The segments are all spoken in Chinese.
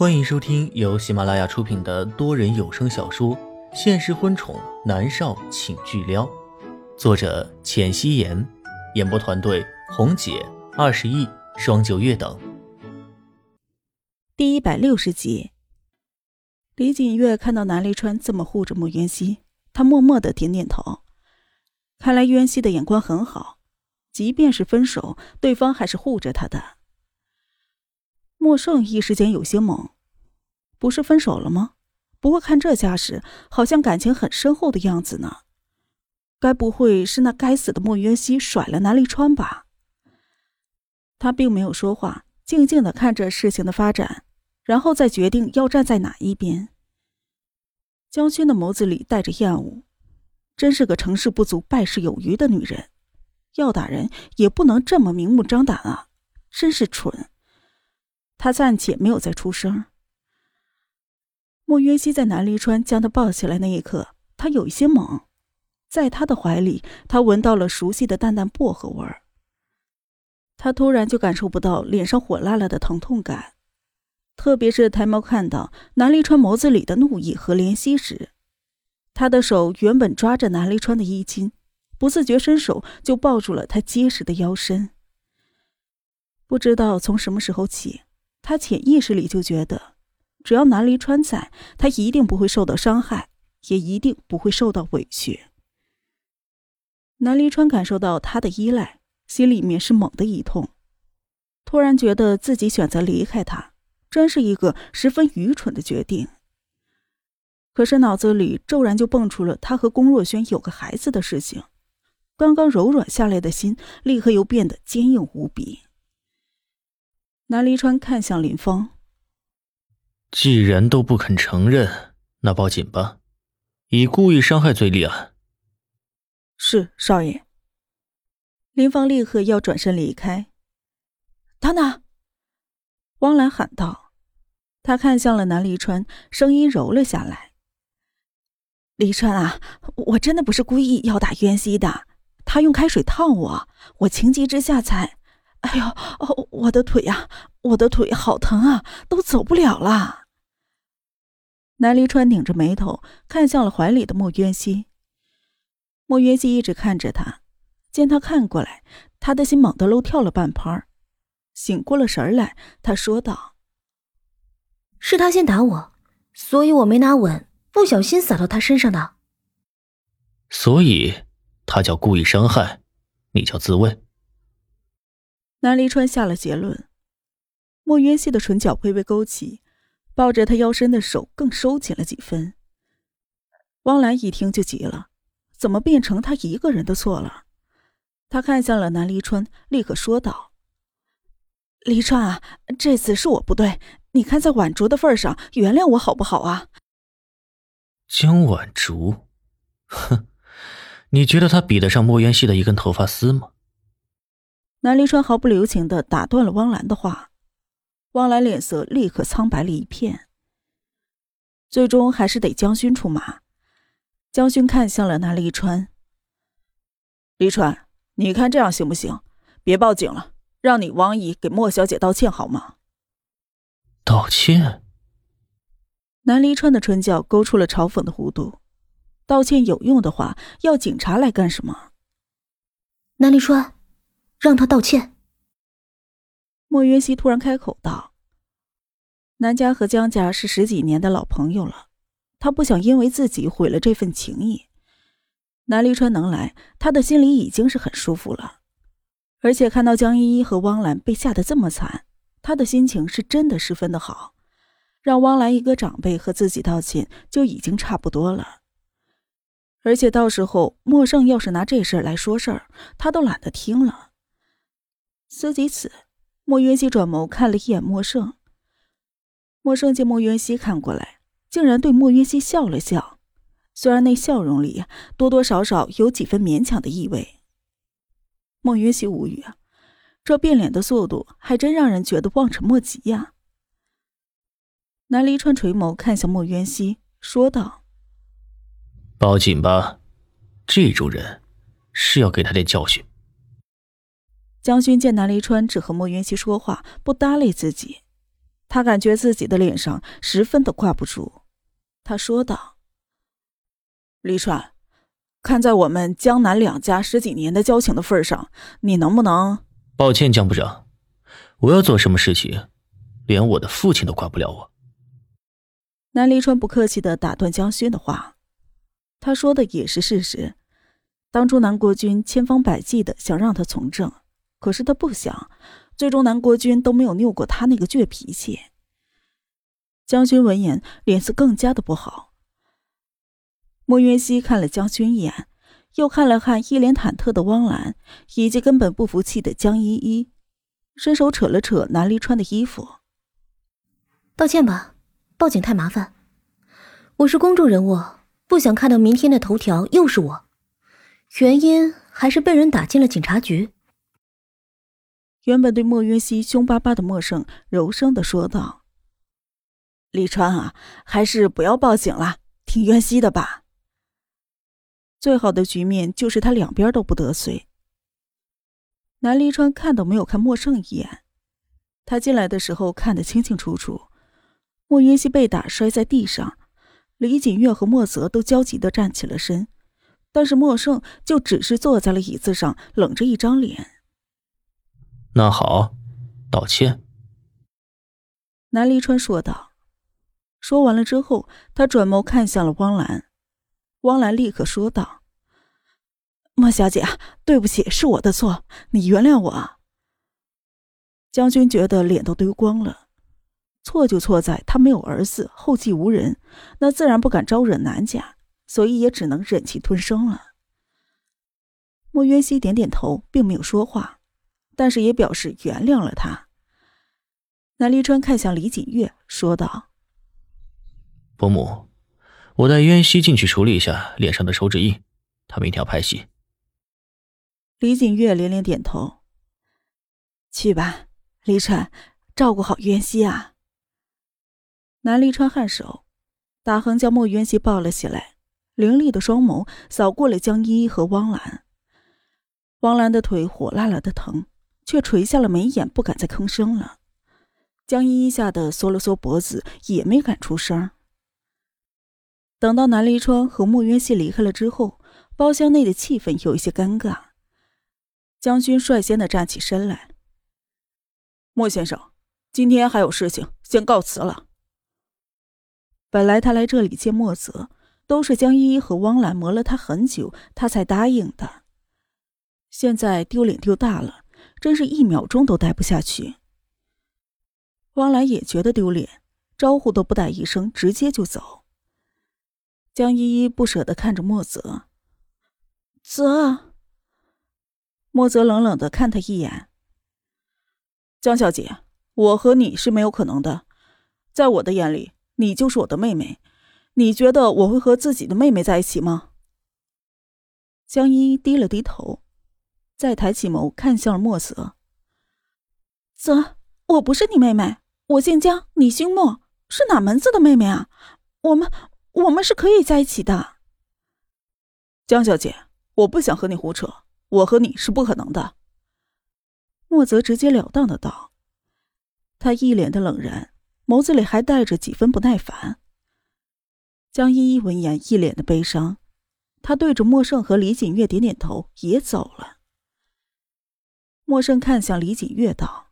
欢迎收听由喜马拉雅出品的多人有声小说《现实婚宠男少请巨撩》，作者：浅汐颜，演播团队：红姐、二十亿、双九月等。第一百六十集，李锦月看到南离川这么护着莫渊熙，他默默的点点头。看来渊熙的眼光很好，即便是分手，对方还是护着他的。莫胜一时间有些懵，不是分手了吗？不过看这架势，好像感情很深厚的样子呢。该不会是那该死的莫渊熙甩了南离川吧？他并没有说话，静静的看着事情的发展，然后再决定要站在哪一边。江勋的眸子里带着厌恶，真是个成事不足败事有余的女人，要打人也不能这么明目张胆啊！真是蠢。他暂且没有再出声。莫约西在南离川将他抱起来那一刻，他有一些懵，在他的怀里，他闻到了熟悉的淡淡薄荷味儿。他突然就感受不到脸上火辣辣的疼痛感，特别是抬眸看到南离川眸子里的怒意和怜惜时，他的手原本抓着南离川的衣襟，不自觉伸手就抱住了他结实的腰身。不知道从什么时候起。他潜意识里就觉得，只要南离川在，他一定不会受到伤害，也一定不会受到委屈。南离川感受到他的依赖，心里面是猛的一痛，突然觉得自己选择离开他，真是一个十分愚蠢的决定。可是脑子里骤然就蹦出了他和龚若轩有个孩子的事情，刚刚柔软下来的心立刻又变得坚硬无比。南离川看向林峰，既然都不肯承认，那报警吧，以故意伤害罪立案。是少爷。林芳立刻要转身离开。等等！汪兰喊道。他看向了南离川，声音柔了下来：“离川啊，我真的不是故意要打渊熙的，他用开水烫我，我情急之下才……”哎呦，哦，我的腿呀，我的腿好疼啊，都走不了了。南离川拧着眉头，看向了怀里的莫渊熙。莫渊熙一直看着他，见他看过来，他的心猛地漏跳了半拍醒过了神来，他说道：“是他先打我，所以我没拿稳，不小心洒到他身上的。所以，他叫故意伤害，你叫自卫。”南离川下了结论，莫渊熙的唇角微微勾起，抱着他腰身的手更收紧了几分。汪兰一听就急了，怎么变成他一个人的错了？他看向了南离川，立刻说道：“离川啊，这次是我不对，你看在婉竹的份上，原谅我好不好啊？”江婉竹，哼，你觉得他比得上莫渊熙的一根头发丝吗？南离川毫不留情的打断了汪兰的话，汪兰脸色立刻苍白了一片。最终还是得江勋出马。江勋看向了南离川：“离川，你看这样行不行？别报警了，让你王姨给莫小姐道歉好吗？”道歉。南离川的唇角勾出了嘲讽的弧度。道歉有用的话，要警察来干什么？南离川。让他道歉。莫云熙突然开口道：“南家和江家是十几年的老朋友了，他不想因为自己毁了这份情谊。南离川能来，他的心里已经是很舒服了。而且看到江依依和汪兰被吓得这么惨，他的心情是真的十分的好。让汪兰一个长辈和自己道歉就已经差不多了。而且到时候莫胜要是拿这事儿来说事儿，他都懒得听了。”思及此，莫渊熙转眸看了一眼莫胜。莫胜见莫渊熙看过来，竟然对莫渊熙笑了笑，虽然那笑容里多多少少有几分勉强的意味。莫渊熙无语啊，这变脸的速度还真让人觉得望尘莫及呀。南离川垂眸看向莫渊熙，说道：“报警吧，这种人是要给他点教训。”江勋见南离川只和莫云熙说话，不搭理自己，他感觉自己的脸上十分的挂不住。他说道：“离川，看在我们江南两家十几年的交情的份上，你能不能……”抱歉，江部长，我要做什么事情，连我的父亲都管不了我。南离川不客气的打断江勋的话，他说的也是事实。当初南国军千方百计的想让他从政，可是他不想，最终南国君都没有拗过他那个倔脾气。江勋闻言，脸色更加的不好。莫云熙看了江勋一眼，又看了看一脸忐忑的汪兰，以及根本不服气的江依依，伸手扯了扯南离川的衣服，道歉吧。报警太麻烦，我是公众人物，不想看到明天的头条又是我。原因还是被人打进了警察局。原本对莫云熙凶巴巴的莫胜柔声的说道：“李川啊，还是不要报警了，听渊熙的吧。最好的局面就是他两边都不得罪。”南离川看都没有看莫胜一眼，他进来的时候看得清清楚楚。莫云熙被打摔在地上，李锦月和莫泽都焦急的站起了身，但是莫胜就只是坐在了椅子上，冷着一张脸。那好，道歉。南离川说道。说完了之后，他转眸看向了汪兰，汪兰立刻说道：“莫小姐，对不起，是我的错，你原谅我。”将军觉得脸都丢光了。错就错在他没有儿子，后继无人，那自然不敢招惹南家，所以也只能忍气吞声了。莫渊熙点点头，并没有说话，但是也表示原谅了他。南离川看向李锦月，说道：“伯母，我带渊熙进去处理一下脸上的手指印，他明天要拍戏。”李锦月连连点头：“去吧，离川，照顾好渊熙啊。”南离川颔首，大亨将莫渊熙抱了起来，凌厉的双眸扫过了江依依和汪兰。汪兰的腿火辣辣的疼，却垂下了眉眼，不敢再吭声了。江依依吓得缩了缩脖子，也没敢出声。等到南离川和莫渊熙离开了之后，包厢内的气氛有一些尴尬。将军率先的站起身来：“莫先生，今天还有事情，先告辞了。”本来他来这里见莫泽，都是江依依和汪兰磨了他很久，他才答应的。现在丢脸丢大了，真是一秒钟都待不下去。汪兰也觉得丢脸，招呼都不打一声，直接就走。江依依不舍得看着莫泽，泽。莫泽冷冷的看他一眼。江小姐，我和你是没有可能的，在我的眼里。你就是我的妹妹，你觉得我会和自己的妹妹在一起吗？江依依低了低头，再抬起眸看向了莫泽。泽，我不是你妹妹，我姓江，你姓莫，是哪门子的妹妹啊？我们我们是可以在一起的。江小姐，我不想和你胡扯，我和你是不可能的。莫泽直截了当的道，他一脸的冷然。眸子里还带着几分不耐烦。江依依闻言，一脸的悲伤，她对着莫胜和李锦月点点头，也走了。莫胜看向李锦月道：“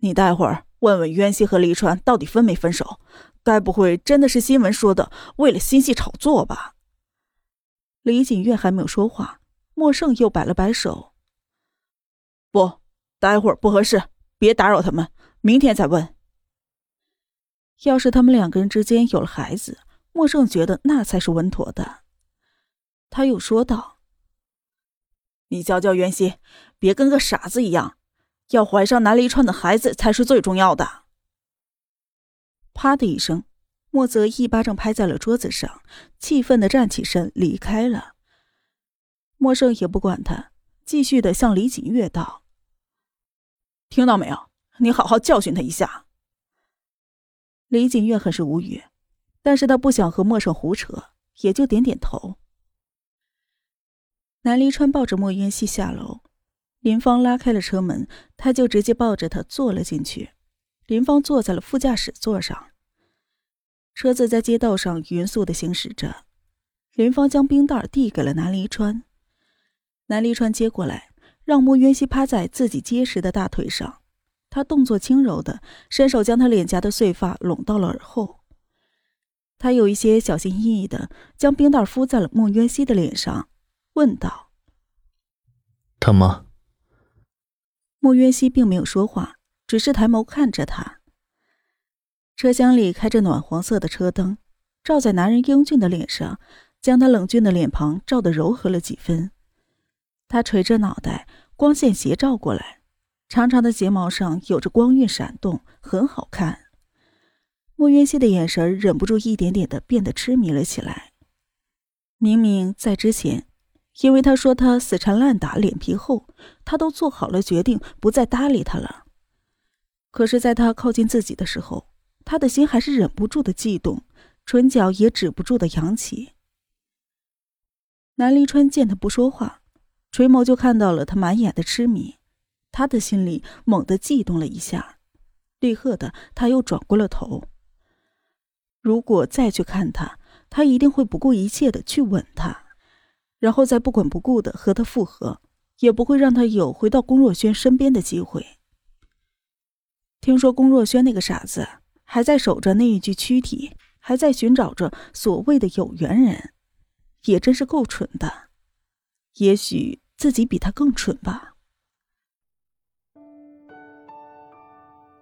你待会儿问问渊熙和黎川到底分没分手？该不会真的是新闻说的，为了新戏炒作吧？”李锦月还没有说话，莫胜又摆了摆手：“不，待会儿不合适，别打扰他们，明天再问。”要是他们两个人之间有了孩子，莫胜觉得那才是稳妥的。他又说道：“你教教袁熙，别跟个傻子一样，要怀上南离川的孩子才是最重要的。”啪的一声，莫泽一巴掌拍在了桌子上，气愤的站起身离开了。莫胜也不管他，继续的向李锦月道：“听到没有？你好好教训他一下。”李锦月很是无语，但是他不想和莫胜胡扯，也就点点头。南离川抱着莫渊熙下楼，林芳拉开了车门，他就直接抱着她坐了进去。林芳坐在了副驾驶座上。车子在街道上匀速的行驶着，林芳将冰袋递给了南离川。南离川接过来，让莫渊熙趴在自己结实的大腿上，他动作轻柔的伸手将他脸颊的碎发拢到了耳后。他有一些小心翼翼的将冰袋敷在了莫渊熙的脸上，问道：“疼吗？”莫渊熙并没有说话，只是抬眸看着他。车厢里开着暖黄色的车灯，照在男人英俊的脸上，将他冷峻的脸庞照得柔和了几分。他垂着脑袋，光线斜照过来，长长的睫毛上有着光晕闪动，很好看。莫渊熙的眼神忍不住一点点的变得痴迷了起来。明明在之前，因为他说他死缠烂打、脸皮厚，他都做好了决定不再搭理他了。可是，在他靠近自己的时候，他的心还是忍不住的悸动，唇角也止不住的扬起。南离川见他不说话。垂眸就看到了他满眼的痴迷，他的心里猛地悸动了一下，立刻的他又转过了头。如果再去看他，他一定会不顾一切的去吻他，然后再不管不顾的和他复合，也不会让他有回到龚若轩身边的机会。听说龚若轩那个傻子还在守着那一具躯体，还在寻找着所谓的有缘人，也真是够蠢的。也许自己比他更蠢吧。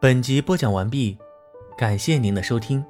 本集播讲完毕，感谢您的收听。